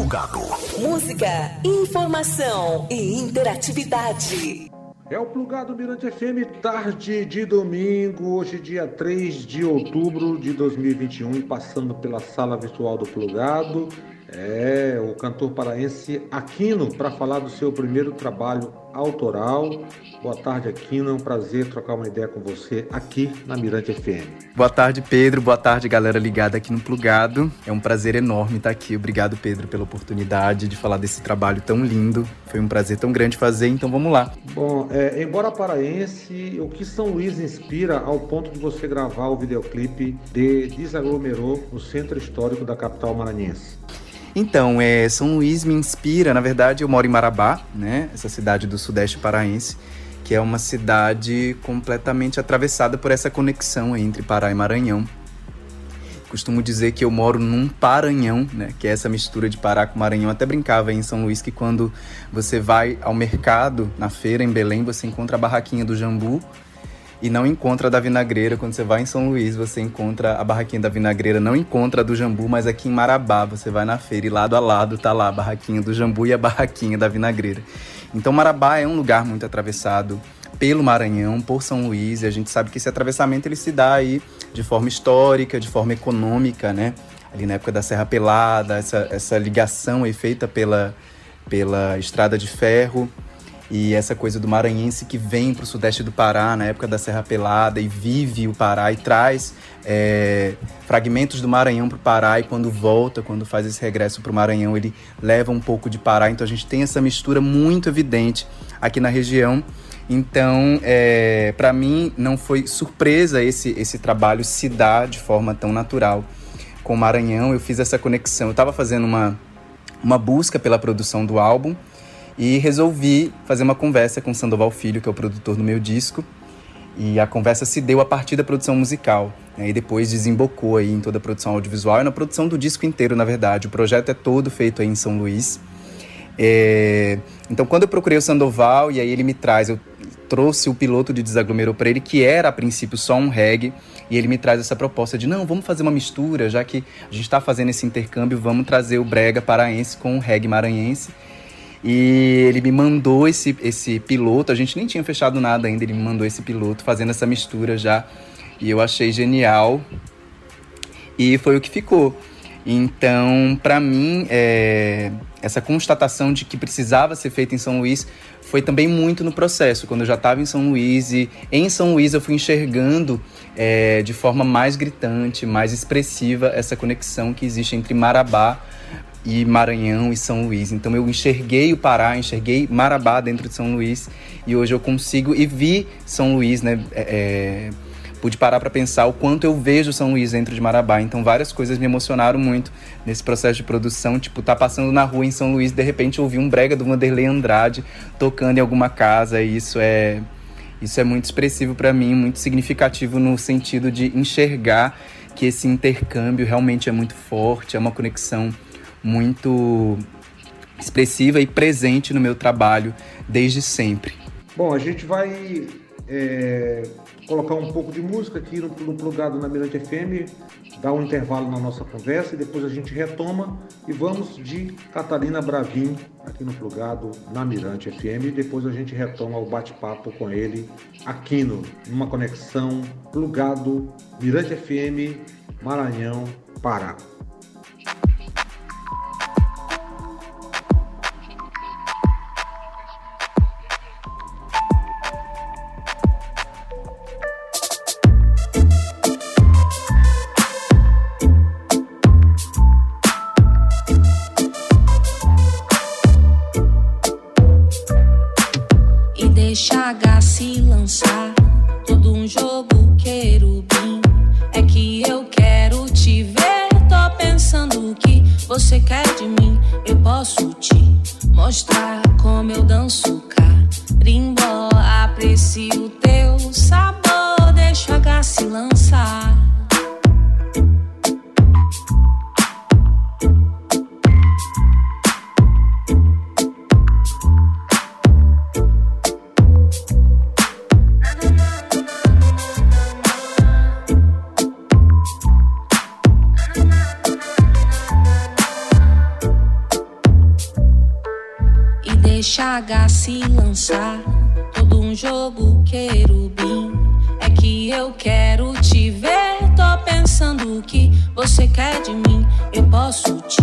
Plugado. Música, informação e interatividade. É o Plugado Mirante FM, tarde de domingo, hoje dia 3 de outubro de 2021, passando pela sala virtual do Plugado. É, o cantor paraense Aquino, para falar do seu primeiro trabalho autoral. Boa tarde, Aquino. É um prazer trocar uma ideia com você aqui na Mirante FM. Boa tarde, Pedro. Boa tarde, galera ligada aqui no Plugado. É um prazer enorme estar aqui. Obrigado, Pedro, pela oportunidade de falar desse trabalho tão lindo. Foi um prazer tão grande fazer, então vamos lá. Bom, é, embora paraense, o que São Luís inspira ao ponto de você gravar o videoclipe de Desaglomerou no centro histórico da capital maranhense? Então, é, São Luís me inspira, na verdade, eu moro em Marabá, né? Essa cidade do sudeste paraense, que é uma cidade completamente atravessada por essa conexão entre Pará e Maranhão. Costumo dizer que eu moro num Paranhão, né? Que é essa mistura de Pará com Maranhão. Até brincava em São Luís que quando você vai ao mercado, na feira em Belém, você encontra a barraquinha do Jambu, e não encontra a da vinagreira. Quando você vai em São Luís, você encontra a barraquinha da vinagreira, não encontra a do jambu, mas aqui em Marabá você vai na feira e lado a lado tá lá a barraquinha do jambu e a barraquinha da vinagreira. Então Marabá é um lugar muito atravessado pelo Maranhão, por São Luís, e a gente sabe que esse atravessamento ele se dá aí de forma histórica, de forma econômica, né? Ali na época da Serra Pelada, essa, essa ligação aí feita pela, pela estrada de ferro e essa coisa do maranhense que vem para o sudeste do Pará na época da Serra Pelada e vive o Pará e traz é, fragmentos do Maranhão para o Pará e quando volta, quando faz esse regresso para o Maranhão, ele leva um pouco de Pará. Então a gente tem essa mistura muito evidente aqui na região. Então, é, para mim, não foi surpresa esse, esse trabalho se dar de forma tão natural com o Maranhão. Eu fiz essa conexão. Eu estava fazendo uma, uma busca pela produção do álbum e resolvi fazer uma conversa com Sandoval Filho, que é o produtor do meu disco. E a conversa se deu a partir da produção musical. Né? E depois desembocou aí em toda a produção audiovisual e na produção do disco inteiro, na verdade. O projeto é todo feito aí em São Luís. É... Então, quando eu procurei o Sandoval, e aí ele me traz, eu trouxe o piloto de Desaglomerou para ele, que era a princípio só um reggae, e ele me traz essa proposta de: não, vamos fazer uma mistura, já que a gente está fazendo esse intercâmbio, vamos trazer o brega paraense com o reggae maranhense. E ele me mandou esse, esse piloto, a gente nem tinha fechado nada ainda, ele me mandou esse piloto fazendo essa mistura já. E eu achei genial. E foi o que ficou. Então, para mim, é, essa constatação de que precisava ser feito em São Luís foi também muito no processo. Quando eu já estava em São Luís e em São Luís eu fui enxergando é, de forma mais gritante, mais expressiva essa conexão que existe entre Marabá e Maranhão e São Luís. Então eu enxerguei o Pará, enxerguei Marabá dentro de São Luís e hoje eu consigo e vi São Luís, né? É, é pude parar para pensar o quanto eu vejo São Luís dentro de Marabá. Então várias coisas me emocionaram muito nesse processo de produção, tipo tá passando na rua em São Luís, de repente ouvir um brega do Vanderlei Andrade tocando em alguma casa e isso é isso é muito expressivo para mim, muito significativo no sentido de enxergar que esse intercâmbio realmente é muito forte, é uma conexão muito expressiva e presente no meu trabalho desde sempre. Bom, a gente vai é, colocar um pouco de música aqui no, no plugado na Mirante FM, dar um intervalo na nossa conversa e depois a gente retoma e vamos de Catarina Bravin aqui no plugado na Mirante FM e depois a gente retoma o bate-papo com ele aqui no, numa conexão plugado Mirante FM Maranhão Pará. H se lançar, todo um jogo querubim. É que eu quero te ver, tô pensando o que você quer de mim. Eu posso te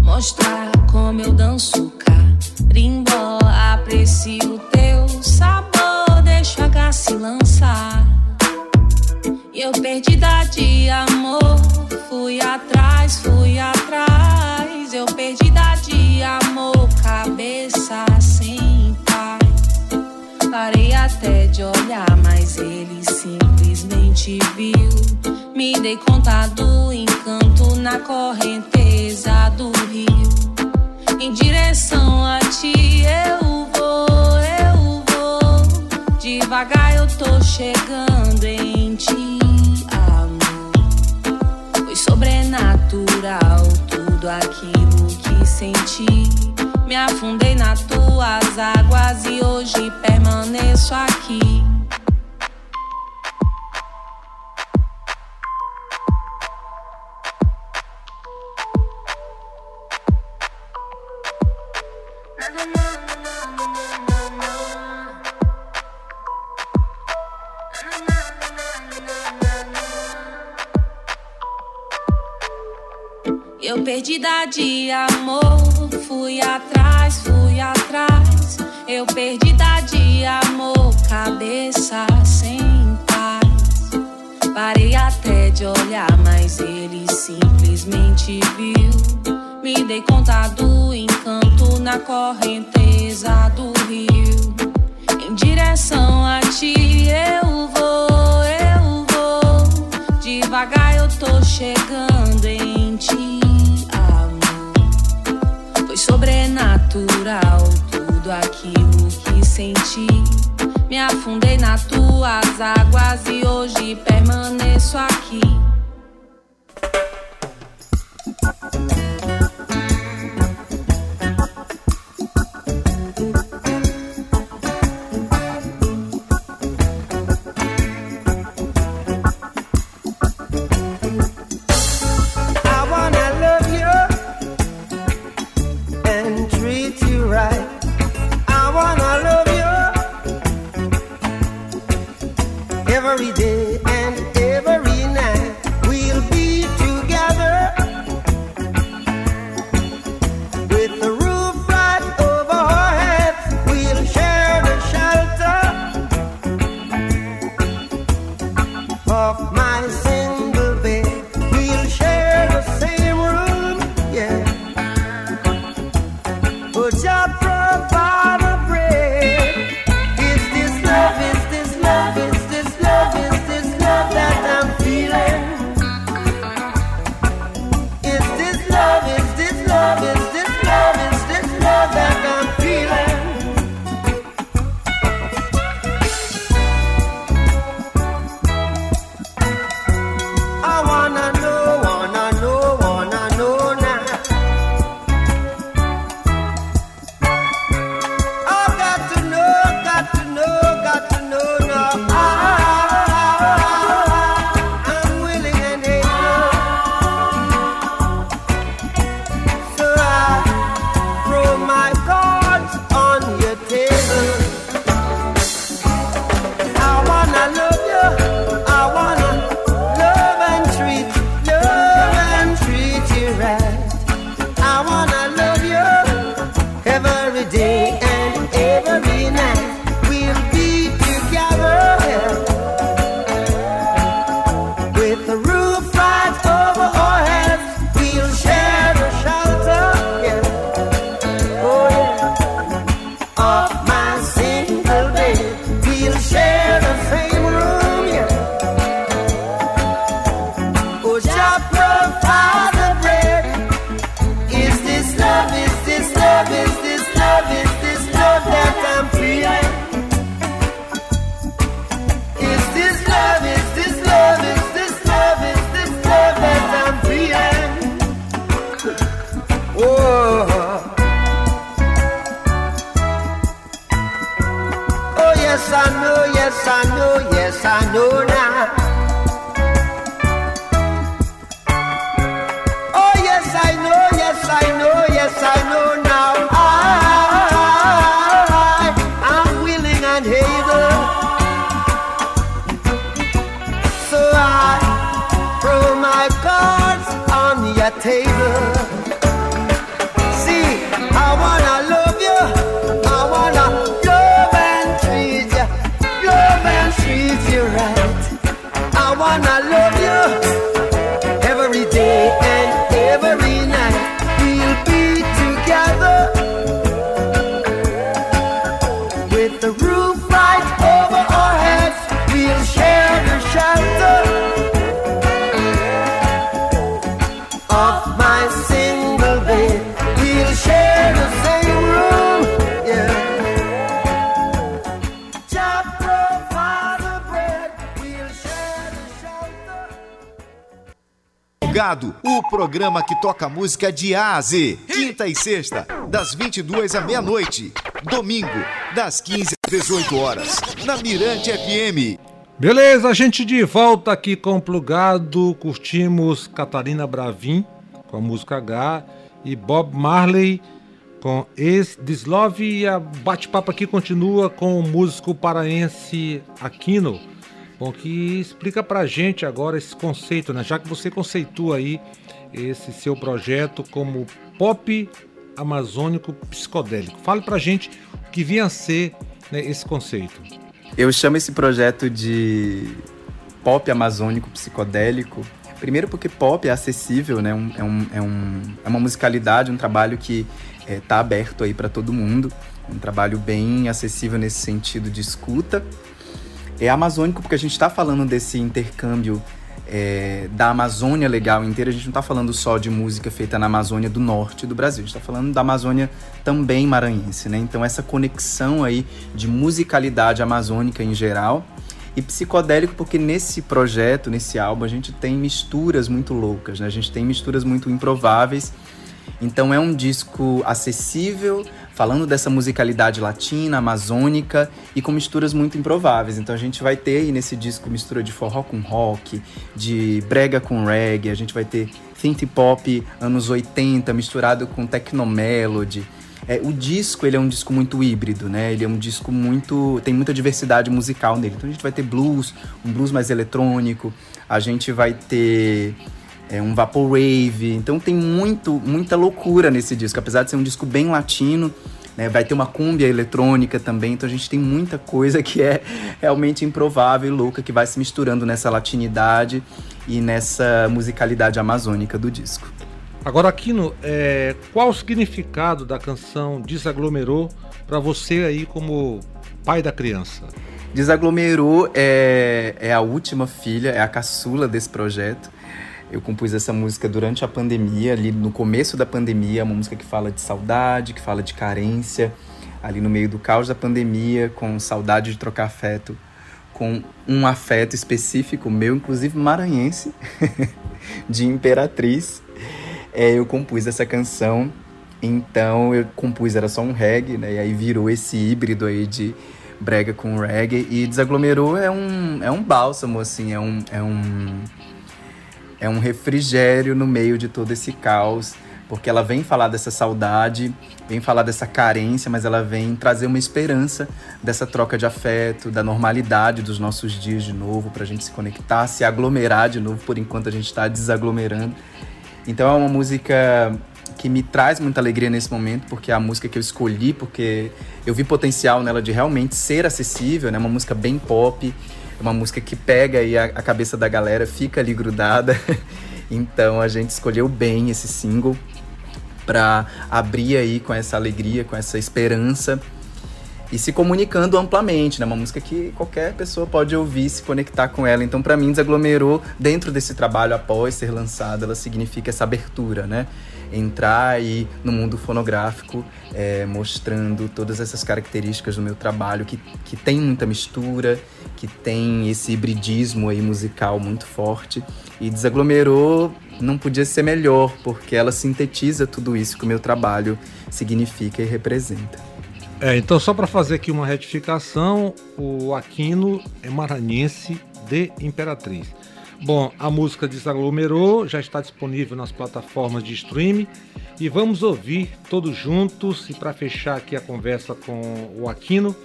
mostrar como eu danço carimbó. Aprecio teu sabor, deixa H se lançar. E eu perdida de amor, fui atrás, fui atrás. Eu perdida de amor, cabeça. Parei até de olhar, mas ele simplesmente viu. Me dei conta do encanto na correnteza do rio. Em direção a ti eu vou, eu vou. Devagar eu tô chegando em ti sobrenatural. Tudo aquilo que senti. Me afundei nas tuas águas e hoje permaneço aqui. Eu perdida de amor, Eu perdida de amor, cabeça sem paz. Parei até de olhar, mas ele simplesmente viu. Me dei conta do encanto na correnteza do rio. Em direção a ti eu vou, eu vou. Devagar eu tô chegando em ti sobrenatural. Tudo aquilo que senti. Me afundei nas tuas águas e hoje permaneço aqui. That table. single bed. We'll share the same room. Yeah. Job provide bread. We'll share the shelter. Gado, o programa que toca música de A a Z. Quinta e sexta, das 22 à meia-noite. Domingo, das 15 às 18 horas. Na Mirante FM. Beleza, a gente de volta aqui com o Plugado, curtimos Catarina Bravin, com a música H e Bob Marley com esse Dislove e a bate-papo aqui continua com o músico paraense Aquino Bom, que explica pra gente agora esse conceito, né? Já que você conceitua aí esse seu projeto como pop amazônico psicodélico. Fale pra gente o que vinha a ser né, esse conceito. Eu chamo esse projeto de pop amazônico psicodélico. Primeiro porque pop é acessível, né? É, um, é, um, é uma musicalidade, um trabalho que está é, aberto aí para todo mundo. Um trabalho bem acessível nesse sentido de escuta é amazônico porque a gente está falando desse intercâmbio é, da Amazônia legal inteira. A gente não está falando só de música feita na Amazônia do norte do Brasil, a gente está falando da Amazônia também maranhense, né? Então essa conexão aí de musicalidade amazônica em geral e psicodélico porque nesse projeto, nesse álbum, a gente tem misturas muito loucas, né? A gente tem misturas muito improváveis. Então é um disco acessível, falando dessa musicalidade latina, amazônica e com misturas muito improváveis. Então a gente vai ter aí nesse disco mistura de forró com rock, de brega com reggae, a gente vai ter synth pop anos 80 misturado com technomelody. É, o disco ele é um disco muito híbrido, né? Ele é um disco muito tem muita diversidade musical nele. Então a gente vai ter blues, um blues mais eletrônico, a gente vai ter é um vaporwave. Então tem muito, muita loucura nesse disco, apesar de ser um disco bem latino. Né, vai ter uma cúmbia eletrônica também, então a gente tem muita coisa que é realmente improvável e louca que vai se misturando nessa latinidade e nessa musicalidade amazônica do disco. Agora, Aquino, é, qual o significado da canção Desaglomerou para você aí como pai da criança? Desaglomerou é, é a última filha, é a caçula desse projeto. Eu compus essa música durante a pandemia, ali no começo da pandemia, uma música que fala de saudade, que fala de carência, ali no meio do caos da pandemia, com saudade de trocar afeto, com um afeto específico meu, inclusive maranhense, de Imperatriz. É, eu compus essa canção, então eu compus, era só um reggae, né? E aí virou esse híbrido aí de brega com reggae. E Desaglomerou é um, é um bálsamo, assim, é um, é um é um refrigério no meio de todo esse caos, porque ela vem falar dessa saudade, vem falar dessa carência, mas ela vem trazer uma esperança dessa troca de afeto, da normalidade dos nossos dias de novo, para a gente se conectar, se aglomerar de novo, por enquanto a gente está desaglomerando. Então é uma música que me traz muita alegria nesse momento, porque é a música que eu escolhi, porque eu vi potencial nela de realmente ser acessível, né? Uma música bem pop, é uma música que pega aí a, a cabeça da galera, fica ali grudada. então a gente escolheu bem esse single para abrir aí com essa alegria, com essa esperança e se comunicando amplamente, né? Uma música que qualquer pessoa pode ouvir, se conectar com ela. Então, para mim, desaglomerou dentro desse trabalho após ser lançada, ela significa essa abertura, né? Entrar aí no mundo fonográfico, é, mostrando todas essas características do meu trabalho, que, que tem muita mistura, que tem esse hibridismo aí musical muito forte. E desaglomerou não podia ser melhor, porque ela sintetiza tudo isso que o meu trabalho significa e representa. É, então só para fazer aqui uma retificação, o Aquino é maranhense de Imperatriz. Bom, a música desaglomerou, já está disponível nas plataformas de streaming e vamos ouvir todos juntos e para fechar aqui a conversa com o Aquino,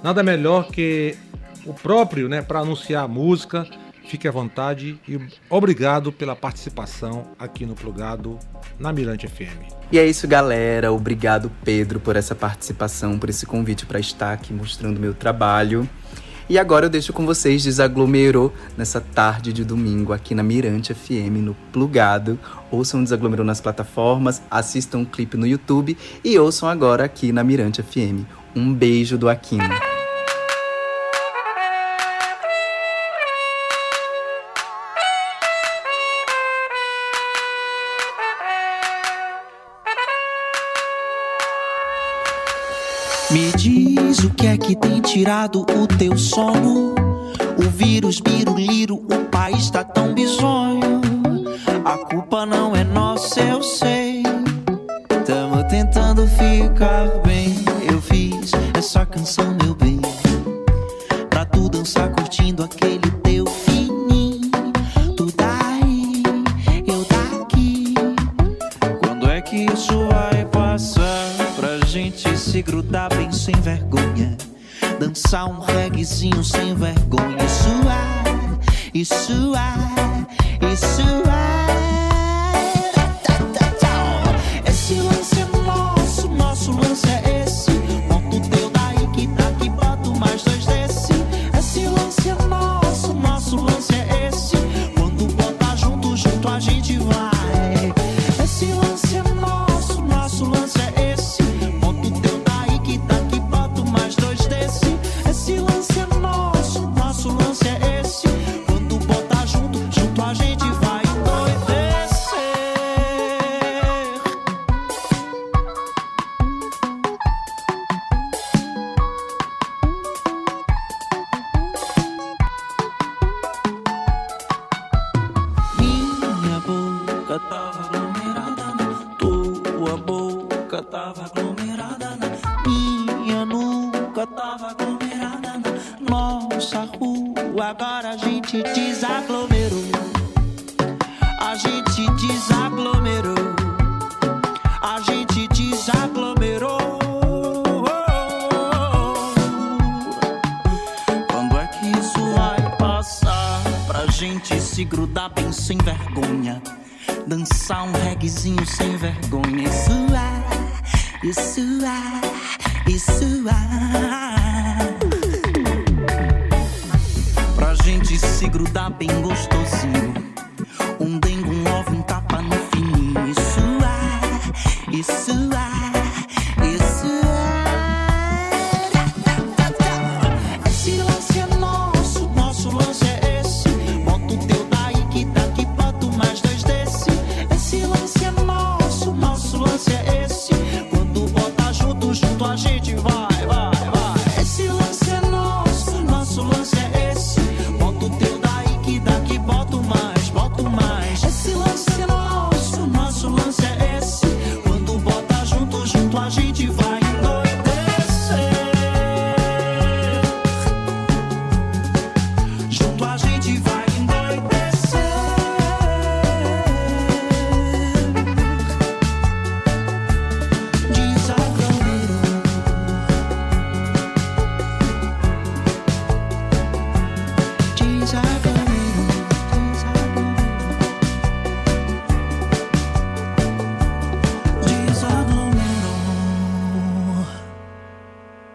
nada melhor que o próprio, né, para anunciar a música. Fique à vontade e obrigado pela participação aqui no Plugado na Mirante FM. E é isso, galera. Obrigado, Pedro, por essa participação, por esse convite para estar aqui mostrando meu trabalho. E agora eu deixo com vocês Desaglomerou nessa tarde de domingo aqui na Mirante FM, no Plugado. Ouçam Desaglomerou nas plataformas, assistam o um clipe no YouTube e ouçam agora aqui na Mirante FM. Um beijo do Aquino. tirado o teu sono. O vírus biruliro, o país está tão bizonho. A culpa não é nossa, eu sei. Tamo tentando ficar Dançar um reguezinho sem ver. nova aglomerada na nossa rua. Agora a gente desaglomerou. A gente desaglomerou. A gente desaglomerou. Quando é que isso vai passar? Pra gente se grudar bem sem vergonha. Dançar um reguezinho sem vergonha. Isso é, isso é, isso é. gente se grudar bem gostosinho.